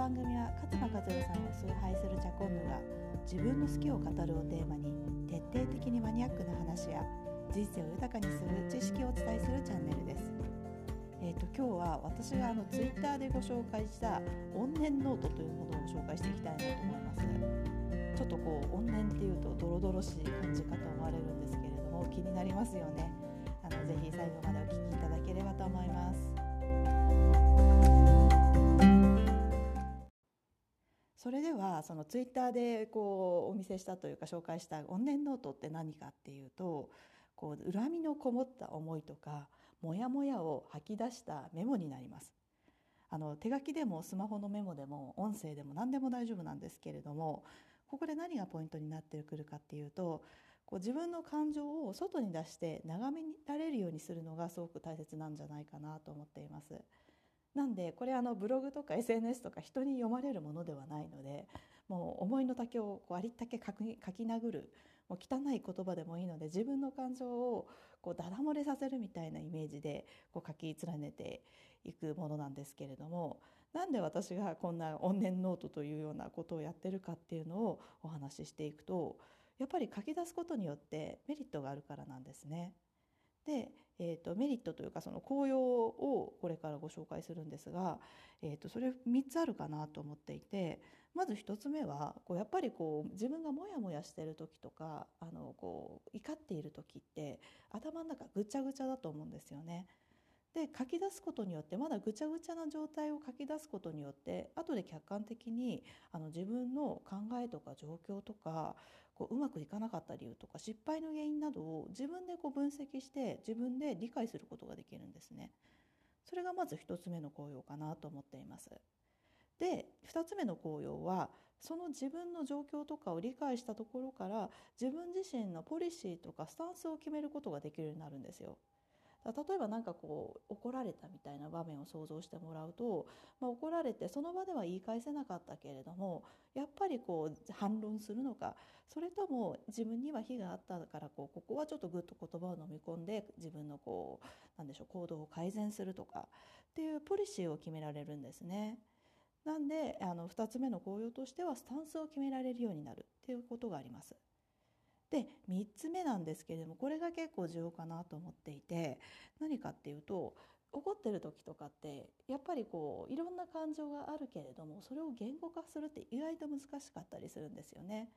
番組は勝間和代さんを崇拝するチャコンヌが自分の好きを語るをテーマに徹底的にマニアックな話や人生を豊かにする知識をお伝えするチャンネルです。えーと、今日は私があのツイッターでご紹介した怨念ノートというものを紹介していきたいなと思います。ちょっとこう怨念っていうとドロドロしい感じかと思われるんですけれども気になりますよね。あのぜひ最後までお聞きいただければと思います。それではそのツイッターでこうお見せしたというか紹介した怨念ノートって何かっていうとこう恨みのこもった思いとかモヤモヤを吐き出したメモになります。あの手書きでもスマホのメモでも音声でも何でも大丈夫なんですけれどもここで何がポイントになってくるかっていうとこう自分の感情を外に出して眺められるようにするのがすごく大切なんじゃないかなと思っています。なんでこれあのブログとか SNS とか人に読まれるものではないのでもう思いの丈をこうありったけ書き書き殴るもう汚い言葉でもいいので自分の感情をこうダダ漏れさせるみたいなイメージでこう書き連ねていくものなんですけれどもなんで私がこんな怨念ノートというようなことをやってるかっていうのをお話ししていくとやっぱり書き出すことによってメリットがあるからなんですね。で、えーと、メリットというかその効用をこれからご紹介するんですが、えーと、それ3つあるかなと思っていてまず1つ目はこうやっぱりこう自分がモヤモヤしてる時とかあのこう怒っている時って頭の中ぐちゃぐちゃだと思うんですよね。で書き出すことによってまだぐちゃぐちゃな状態を書き出すことによって後で客観的にあの自分の考えとか状況とかこううまくいかなかった理由とか失敗の原因などを自分でこう分析して自分で理解することができるんですね。それがまず1つ目の効用かなと思っています。で2つ目の効用はその自分の状況とかを理解したところから自分自身のポリシーとかスタンスを決めることができるようになるんですよ。例えば何かこう怒られたみたいな場面を想像してもらうと、まあ、怒られてその場では言い返せなかったけれどもやっぱりこう反論するのかそれとも自分には非があったからこうここはちょっとぐっと言葉を飲み込んで自分のこうなんでしょう行動を改善するとかっていうポリシーを決められるんですね。なんであの2つ目の効用としてはスタンスを決められるようになるっていうことがあります。で3つ目なんですけれどもこれが結構重要かなと思っていて何かっていうと怒ってる時とかってやっぱりこういろんな感情があるけれどもそれを言語化するって意外と難しかったりするんですよね。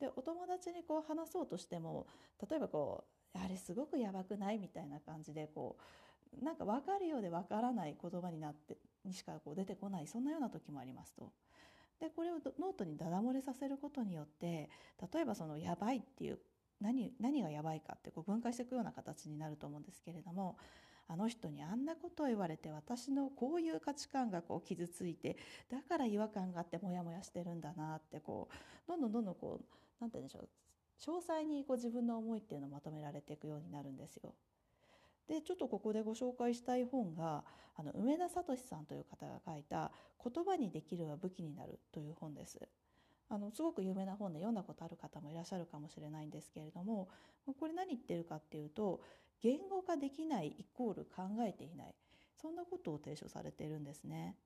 でお友達にこう話そうとしても例えばこうあれすごくやばくないみたいな感じでこうなんか分かるようで分からない言葉になってにしかこう出てこないそんなような時もありますと。でこれをノートにダダ漏れさせることによって例えばその「やばい」っていう何何がやばいかってこう分解していくような形になると思うんですけれどもあの人にあんなことを言われて私のこういう価値観がこう傷ついてだから違和感があってモヤモヤしてるんだなってこうどんどんどんどんこう何て言うんでしょう詳細にこう自分の思いっていうのをまとめられていくようになるんですよ。でちょっとここでご紹介したい本があの梅田聡さんという方が書いた「言葉にできるは武器になる」という本です。あのすごく有名な本で読んだことある方もいらっしゃるかもしれないんですけれどもこれ何言ってるかっていうと言語化できないイコール考えていないそんなことを提唱されているんですね。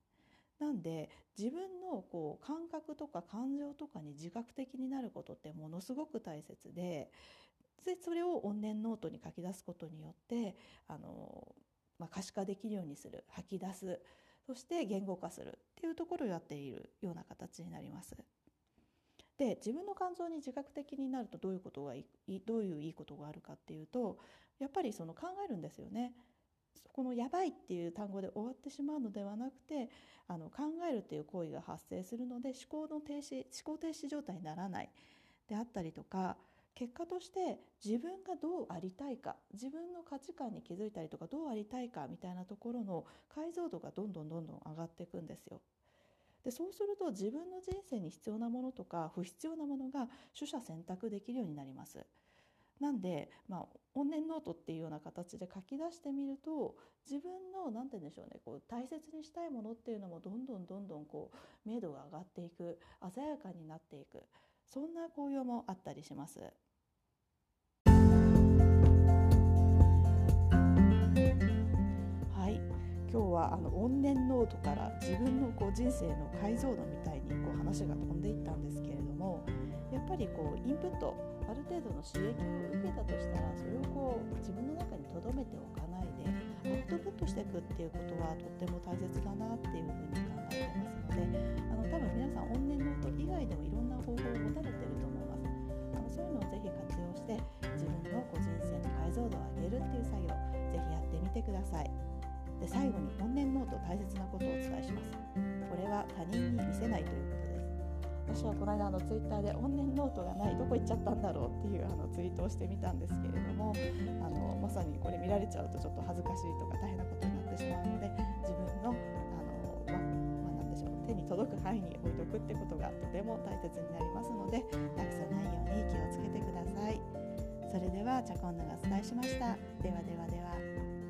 なんで自分のこう感覚とか感情とかに自覚的になることってものすごく大切ででそれを怨念ノートに書き出すことによってあの、まあ、可視化できるようにする吐き出すそして言語化するっていうところをやっているような形になります。で自分の感情に自覚的になるとどういうことがいどういういいことがあるかっていうとやっぱりその考えるんですよね。この「やばい」っていう単語で終わってしまうのではなくてあの考えるっていう行為が発生するので思考の停止思考停止状態にならないであったりとか結果として自分がどうありたいか自分の価値観に気づいたりとかどうありたいかみたいなところの解像度がどんどんどんどん上がっていくんですよ。でそうすると自分の人生に必要なものとか不必要なものが取捨選択できるようになります。なんで、まあ、怨念ノートっていうような形で書き出してみると自分の何て言うんでしょうねこう大切にしたいものっていうのもどんどんどんどんこう明度が上がっていく鮮やかになっていくそんな効用もあったりします。今日はあの怨念ノートから自分のこう人生の解像度みたいにこう話が飛んでいったんですけれどもやっぱりこうインプットある程度の刺激を受けたとしたらそれをこう自分の中に留めておかないでアウトプットしていくっていうことはとっても大切だなっていうふうに考えてますのであの多分皆さん怨念ノート以外でもいろんな方法を持たれてると思います。あのそういうのをぜひ活用して自分のこう人生の解像度を上げるっていう作業ぜひやってみてください。で最後に怨念ノート大切なことをお伝えしますこれは他人に見せないということです私はこの間あのツイッターで怨念ノートがないどこ行っちゃったんだろうっていうあのツイートをしてみたんですけれどもあのまさにこれ見られちゃうとちょっと恥ずかしいとか大変なことになってしまうので自分のあの、ままあ、でしょう手に届く範囲に置いとくってことがとても大切になりますのでなくさないように気をつけてください。それではチャコンヌがお伝えしました。ではではでは。